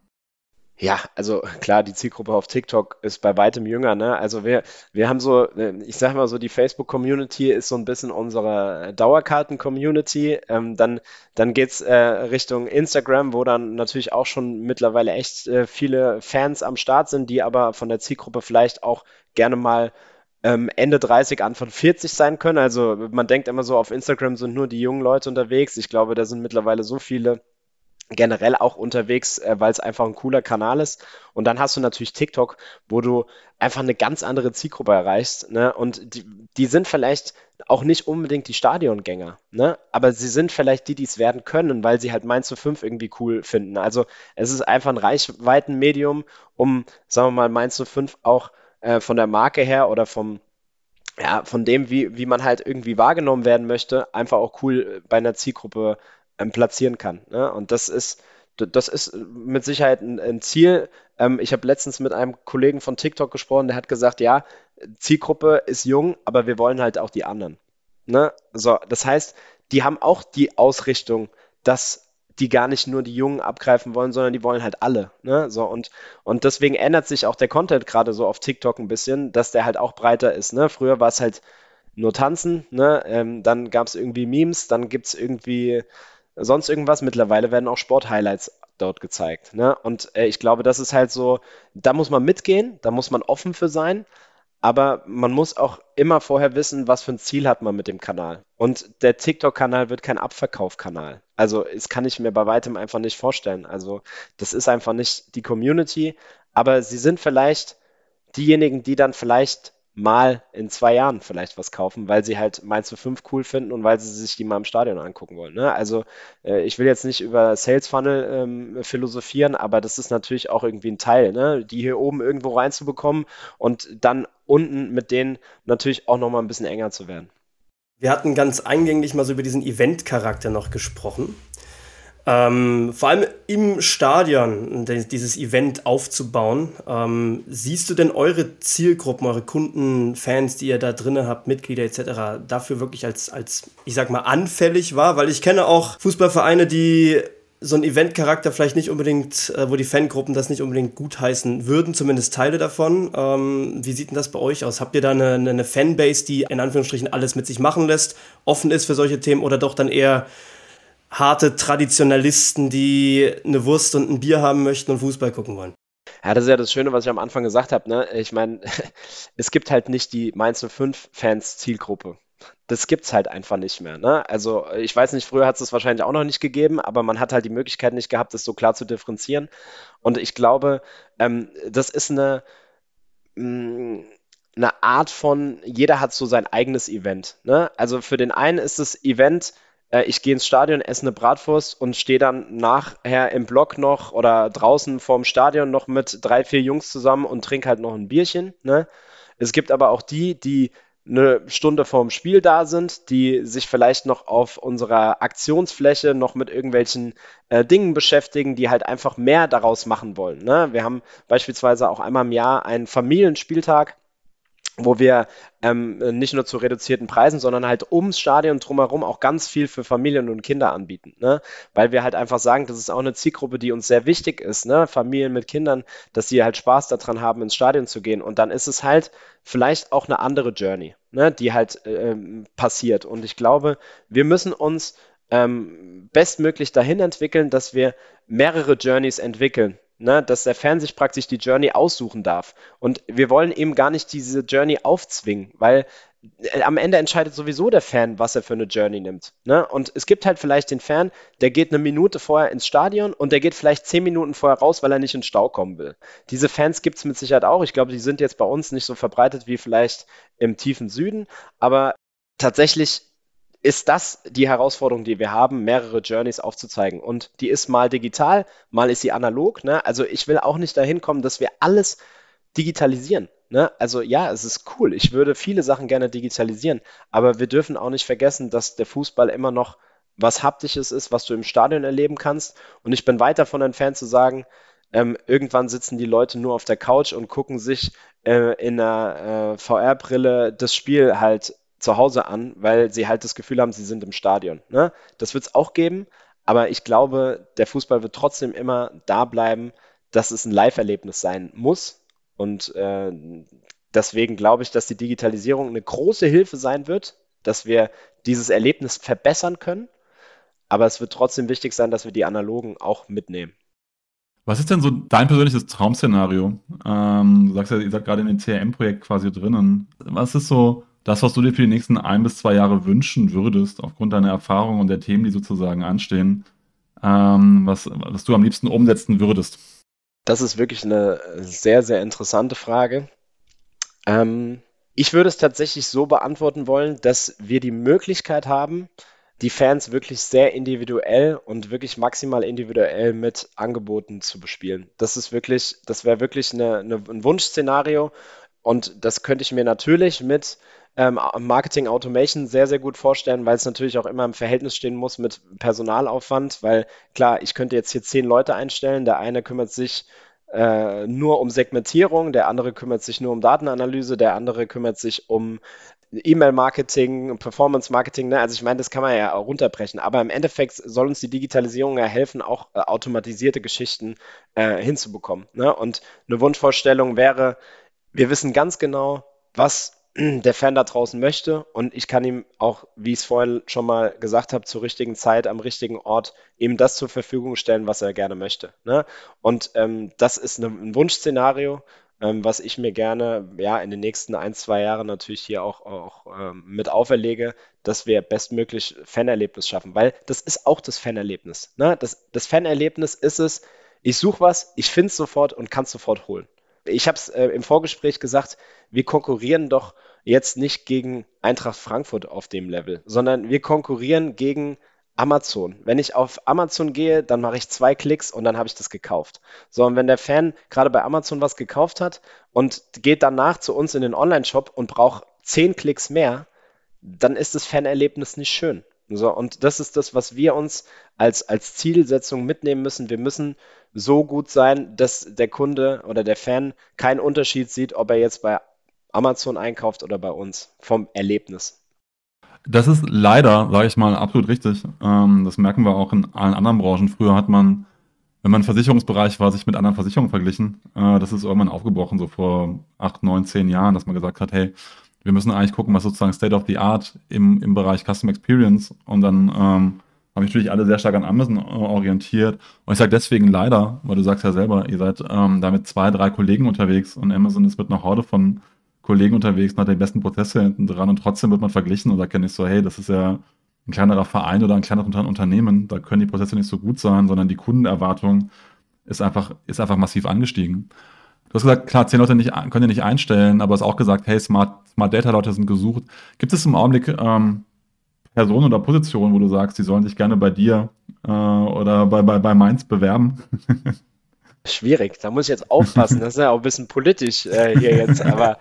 Ja, also klar, die Zielgruppe auf TikTok ist bei weitem jünger, ne? Also wir, wir haben so, äh, ich sag mal so, die Facebook-Community ist so ein bisschen unsere Dauerkarten-Community. Ähm, dann dann geht's äh, Richtung Instagram, wo dann natürlich auch schon mittlerweile echt äh, viele Fans am Start sind, die aber von der Zielgruppe vielleicht auch gerne mal ähm, Ende 30, Anfang 40 sein können. Also man denkt immer so, auf Instagram sind nur die jungen Leute unterwegs. Ich glaube, da sind mittlerweile so viele generell auch unterwegs, äh, weil es einfach ein cooler Kanal ist. Und dann hast du natürlich TikTok, wo du einfach eine ganz andere Zielgruppe erreichst. Ne? Und die, die sind vielleicht auch nicht unbedingt die Stadiongänger, ne? aber sie sind vielleicht die, die es werden können, weil sie halt Mainz zu 5 irgendwie cool finden. Also es ist einfach ein Reichweitenmedium, um, sagen wir mal, Mainz zu 5 auch äh, von der Marke her oder vom ja, von dem, wie, wie man halt irgendwie wahrgenommen werden möchte, einfach auch cool bei einer Zielgruppe ähm, platzieren kann. Ne? Und das ist, das ist mit Sicherheit ein, ein Ziel. Ähm, ich habe letztens mit einem Kollegen von TikTok gesprochen, der hat gesagt, ja, Zielgruppe ist jung, aber wir wollen halt auch die anderen. Ne? So, das heißt, die haben auch die Ausrichtung, dass die gar nicht nur die Jungen abgreifen wollen, sondern die wollen halt alle. Ne? So, und, und deswegen ändert sich auch der Content gerade so auf TikTok ein bisschen, dass der halt auch breiter ist. Ne? Früher war es halt nur Tanzen, ne? Ähm, dann gab es irgendwie Memes, dann gibt es irgendwie sonst irgendwas. Mittlerweile werden auch Sport-Highlights dort gezeigt. Ne? Und äh, ich glaube, das ist halt so, da muss man mitgehen, da muss man offen für sein. Aber man muss auch immer vorher wissen, was für ein Ziel hat man mit dem Kanal. Und der TikTok-Kanal wird kein Abverkaufkanal. Also, das kann ich mir bei weitem einfach nicht vorstellen. Also, das ist einfach nicht die Community. Aber sie sind vielleicht diejenigen, die dann vielleicht mal in zwei Jahren vielleicht was kaufen, weil sie halt Mainz 5 cool finden und weil sie sich die mal im Stadion angucken wollen. Ne? Also äh, ich will jetzt nicht über Sales Funnel ähm, philosophieren, aber das ist natürlich auch irgendwie ein Teil, ne? die hier oben irgendwo reinzubekommen und dann unten mit denen natürlich auch nochmal ein bisschen enger zu werden. Wir hatten ganz eingänglich mal so über diesen Event-Charakter noch gesprochen. Ähm, vor allem im Stadion dieses Event aufzubauen. Ähm, siehst du denn eure Zielgruppen, eure Kunden, Fans, die ihr da drin habt, Mitglieder etc., dafür wirklich als, als, ich sag mal, anfällig war? Weil ich kenne auch Fußballvereine, die so einen Event-Charakter vielleicht nicht unbedingt, äh, wo die Fangruppen das nicht unbedingt gutheißen würden, zumindest Teile davon. Ähm, wie sieht denn das bei euch aus? Habt ihr da eine, eine Fanbase, die in Anführungsstrichen alles mit sich machen lässt, offen ist für solche Themen oder doch dann eher harte Traditionalisten, die eine Wurst und ein Bier haben möchten und Fußball gucken wollen. Ja, das ist ja das Schöne, was ich am Anfang gesagt habe. Ne? Ich meine, es gibt halt nicht die Mainz 05 Fans Zielgruppe. Das gibt es halt einfach nicht mehr. Ne? Also ich weiß nicht, früher hat es das wahrscheinlich auch noch nicht gegeben, aber man hat halt die Möglichkeit nicht gehabt, das so klar zu differenzieren. Und ich glaube, ähm, das ist eine, mm, eine Art von, jeder hat so sein eigenes Event. Ne? Also für den einen ist das Event, ich gehe ins Stadion, esse eine Bratwurst und stehe dann nachher im Block noch oder draußen vorm Stadion noch mit drei, vier Jungs zusammen und trinke halt noch ein Bierchen. Ne? Es gibt aber auch die, die eine Stunde vorm Spiel da sind, die sich vielleicht noch auf unserer Aktionsfläche noch mit irgendwelchen äh, Dingen beschäftigen, die halt einfach mehr daraus machen wollen. Ne? Wir haben beispielsweise auch einmal im Jahr einen Familienspieltag wo wir ähm, nicht nur zu reduzierten Preisen, sondern halt ums Stadion drumherum auch ganz viel für Familien und Kinder anbieten. Ne? Weil wir halt einfach sagen, das ist auch eine Zielgruppe, die uns sehr wichtig ist, ne? Familien mit Kindern, dass sie halt Spaß daran haben, ins Stadion zu gehen. Und dann ist es halt vielleicht auch eine andere Journey, ne? die halt ähm, passiert. Und ich glaube, wir müssen uns ähm, bestmöglich dahin entwickeln, dass wir mehrere Journeys entwickeln ne, dass der Fan sich praktisch die Journey aussuchen darf. Und wir wollen eben gar nicht diese Journey aufzwingen, weil äh, am Ende entscheidet sowieso der Fan, was er für eine Journey nimmt. Ne? Und es gibt halt vielleicht den Fan, der geht eine Minute vorher ins Stadion und der geht vielleicht zehn Minuten vorher raus, weil er nicht in Stau kommen will. Diese Fans gibt es mit Sicherheit auch. Ich glaube, die sind jetzt bei uns nicht so verbreitet wie vielleicht im tiefen Süden, aber tatsächlich ist das die Herausforderung, die wir haben, mehrere Journeys aufzuzeigen. Und die ist mal digital, mal ist sie analog. Ne? Also ich will auch nicht dahin kommen, dass wir alles digitalisieren. Ne? Also ja, es ist cool. Ich würde viele Sachen gerne digitalisieren, aber wir dürfen auch nicht vergessen, dass der Fußball immer noch was Haptisches ist, was du im Stadion erleben kannst. Und ich bin weit davon entfernt zu sagen, ähm, irgendwann sitzen die Leute nur auf der Couch und gucken sich äh, in einer äh, VR-Brille das Spiel halt zu Hause an, weil sie halt das Gefühl haben, sie sind im Stadion. Ne? Das wird es auch geben, aber ich glaube, der Fußball wird trotzdem immer da bleiben, dass es ein Live-Erlebnis sein muss. Und äh, deswegen glaube ich, dass die Digitalisierung eine große Hilfe sein wird, dass wir dieses Erlebnis verbessern können. Aber es wird trotzdem wichtig sein, dass wir die Analogen auch mitnehmen. Was ist denn so dein persönliches Traum-Szenario? Ähm, du sagst ja, ihr seid gerade in dem CRM-Projekt quasi drinnen. Was ist so das, was du dir für die nächsten ein bis zwei Jahre wünschen würdest, aufgrund deiner Erfahrung und der Themen, die sozusagen anstehen, ähm, was, was du am liebsten umsetzen würdest? Das ist wirklich eine sehr, sehr interessante Frage. Ähm, ich würde es tatsächlich so beantworten wollen, dass wir die Möglichkeit haben, die Fans wirklich sehr individuell und wirklich maximal individuell mit Angeboten zu bespielen. Das ist wirklich, das wäre wirklich eine, eine, ein Wunschszenario und das könnte ich mir natürlich mit ähm, Marketing Automation sehr, sehr gut vorstellen, weil es natürlich auch immer im Verhältnis stehen muss mit Personalaufwand, weil klar, ich könnte jetzt hier zehn Leute einstellen, der eine kümmert sich äh, nur um Segmentierung, der andere kümmert sich nur um Datenanalyse, der andere kümmert sich um E-Mail-Marketing, Performance-Marketing, ne? also ich meine, das kann man ja auch runterbrechen, aber im Endeffekt soll uns die Digitalisierung ja helfen, auch äh, automatisierte Geschichten äh, hinzubekommen. Ne? Und eine Wunschvorstellung wäre, wir wissen ganz genau, was der Fan da draußen möchte und ich kann ihm auch, wie ich es vorhin schon mal gesagt habe, zur richtigen Zeit am richtigen Ort ihm das zur Verfügung stellen, was er gerne möchte. Ne? Und ähm, das ist eine, ein Wunschszenario, ähm, was ich mir gerne ja in den nächsten ein, zwei Jahren natürlich hier auch, auch ähm, mit auferlege, dass wir bestmöglich Fanerlebnis schaffen, weil das ist auch das Fanerlebnis. Ne? Das, das Fanerlebnis ist es, ich suche was, ich finde es sofort und kann es sofort holen ich habe es äh, im Vorgespräch gesagt, wir konkurrieren doch jetzt nicht gegen Eintracht Frankfurt auf dem Level, sondern wir konkurrieren gegen Amazon. Wenn ich auf Amazon gehe, dann mache ich zwei Klicks und dann habe ich das gekauft. So, und wenn der Fan gerade bei Amazon was gekauft hat und geht danach zu uns in den Online-Shop und braucht zehn Klicks mehr, dann ist das Fanerlebnis nicht schön. So, und das ist das, was wir uns als, als Zielsetzung mitnehmen müssen. Wir müssen so gut sein, dass der Kunde oder der Fan keinen Unterschied sieht, ob er jetzt bei Amazon einkauft oder bei uns vom Erlebnis. Das ist leider, sage ich mal, absolut richtig. Ähm, das merken wir auch in allen anderen Branchen. Früher hat man, wenn man Versicherungsbereich war, sich mit anderen Versicherungen verglichen. Äh, das ist irgendwann aufgebrochen, so vor acht, neun, zehn Jahren, dass man gesagt hat, hey, wir müssen eigentlich gucken, was sozusagen State of the Art im, im Bereich Custom Experience und dann ähm, haben sich natürlich alle sehr stark an Amazon äh, orientiert. Und ich sage deswegen leider, weil du sagst ja selber, ihr seid ähm, da mit zwei, drei Kollegen unterwegs und Amazon ist mit einer Horde von Kollegen unterwegs hat die besten Prozesse hinten dran und trotzdem wird man verglichen und sagt ja nicht so, hey, das ist ja ein kleinerer Verein oder ein kleineres Unternehmen, da können die Prozesse nicht so gut sein, sondern die Kundenerwartung ist einfach, ist einfach massiv angestiegen. Du hast gesagt, klar, zehn Leute nicht, können ihr nicht einstellen, aber hast auch gesagt, hey, Smart, Smart Data Leute sind gesucht. Gibt es im Augenblick ähm, Personen oder Positionen, wo du sagst, die sollen sich gerne bei dir äh, oder bei, bei, bei Mainz bewerben? Schwierig, da muss ich jetzt aufpassen. Das ist ja auch ein bisschen politisch äh, hier jetzt. Aber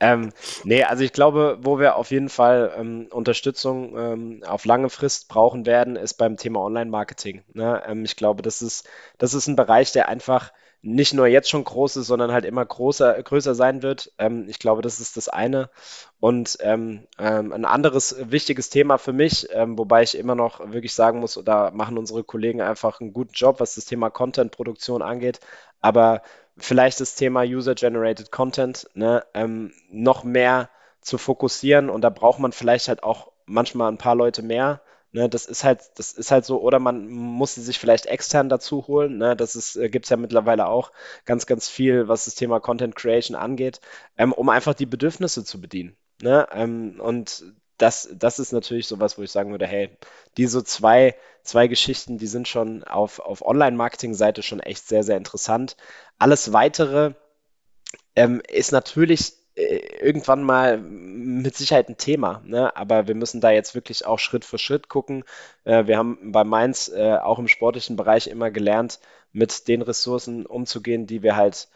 ähm, nee, also ich glaube, wo wir auf jeden Fall ähm, Unterstützung ähm, auf lange Frist brauchen werden, ist beim Thema Online-Marketing. Ne? Ähm, ich glaube, das ist, das ist ein Bereich, der einfach nicht nur jetzt schon groß ist, sondern halt immer größer, größer sein wird. Ähm, ich glaube, das ist das eine. Und ähm, ähm, ein anderes wichtiges Thema für mich, ähm, wobei ich immer noch wirklich sagen muss, da machen unsere Kollegen einfach einen guten Job, was das Thema Content-Produktion angeht. Aber vielleicht das Thema User-Generated Content ne, ähm, noch mehr zu fokussieren. Und da braucht man vielleicht halt auch manchmal ein paar Leute mehr Ne, das ist halt, das ist halt so, oder man muss sie sich vielleicht extern dazu holen. Ne, das äh, gibt es ja mittlerweile auch ganz, ganz viel, was das Thema Content Creation angeht, ähm, um einfach die Bedürfnisse zu bedienen. Ne? Ähm, und das, das ist natürlich sowas, wo ich sagen würde, hey, diese zwei, zwei Geschichten, die sind schon auf, auf Online-Marketing-Seite schon echt sehr, sehr interessant. Alles weitere ähm, ist natürlich irgendwann mal mit Sicherheit ein Thema, ne? aber wir müssen da jetzt wirklich auch Schritt für Schritt gucken. Äh, wir haben bei Mainz äh, auch im sportlichen Bereich immer gelernt, mit den Ressourcen umzugehen, die wir halt,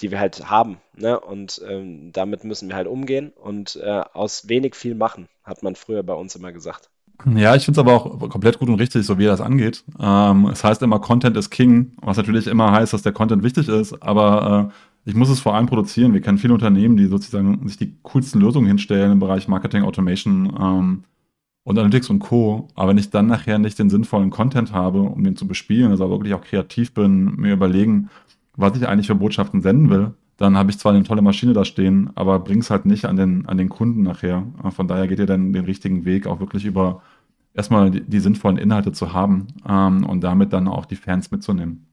die wir halt haben. Ne? Und ähm, damit müssen wir halt umgehen und äh, aus wenig viel machen, hat man früher bei uns immer gesagt. Ja, ich finde es aber auch komplett gut und richtig, so wie das angeht. Ähm, es heißt immer, Content ist King, was natürlich immer heißt, dass der Content wichtig ist, aber äh, ich muss es vor allem produzieren. Wir kennen viele Unternehmen, die sozusagen sich die coolsten Lösungen hinstellen im Bereich Marketing, Automation ähm, und Analytics und Co. Aber wenn ich dann nachher nicht den sinnvollen Content habe, um den zu bespielen, also wirklich auch kreativ bin, mir überlegen, was ich eigentlich für Botschaften senden will, dann habe ich zwar eine tolle Maschine da stehen, aber bring's halt nicht an den, an den Kunden nachher. Von daher geht ihr dann den richtigen Weg, auch wirklich über erstmal die, die sinnvollen Inhalte zu haben ähm, und damit dann auch die Fans mitzunehmen.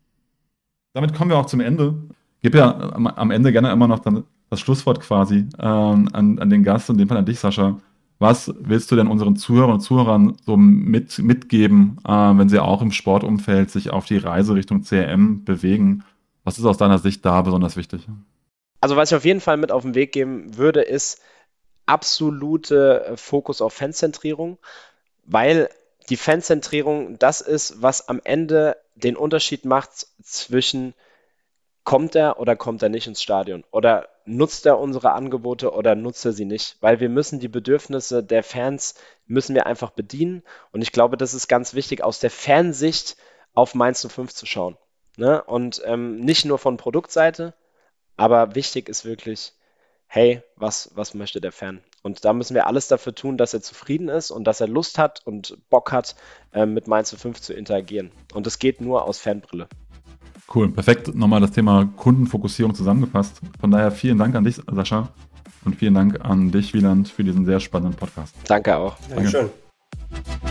Damit kommen wir auch zum Ende gebe ja am, Ende gerne immer noch dann das Schlusswort quasi ähm, an, an den Gast, in dem Fall an dich, Sascha. Was willst du denn unseren Zuhörern und Zuhörern so mit, mitgeben, äh, wenn sie auch im Sportumfeld sich auf die Reise Richtung CRM bewegen? Was ist aus deiner Sicht da besonders wichtig? Also was ich auf jeden Fall mit auf den Weg geben würde, ist absolute Fokus auf Fanzentrierung, weil die Fanzentrierung das ist, was am Ende den Unterschied macht zwischen kommt er oder kommt er nicht ins Stadion? Oder nutzt er unsere Angebote oder nutzt er sie nicht? Weil wir müssen die Bedürfnisse der Fans, müssen wir einfach bedienen. Und ich glaube, das ist ganz wichtig, aus der Fansicht auf Mainz 05 zu schauen. Ne? Und ähm, nicht nur von Produktseite, aber wichtig ist wirklich, hey, was, was möchte der Fan? Und da müssen wir alles dafür tun, dass er zufrieden ist und dass er Lust hat und Bock hat, äh, mit Mainz 05 zu interagieren. Und das geht nur aus Fanbrille. Cool, perfekt. Nochmal das Thema Kundenfokussierung zusammengefasst. Von daher vielen Dank an dich, Sascha. Und vielen Dank an dich, Wieland, für diesen sehr spannenden Podcast. Danke auch. Dankeschön. Danke.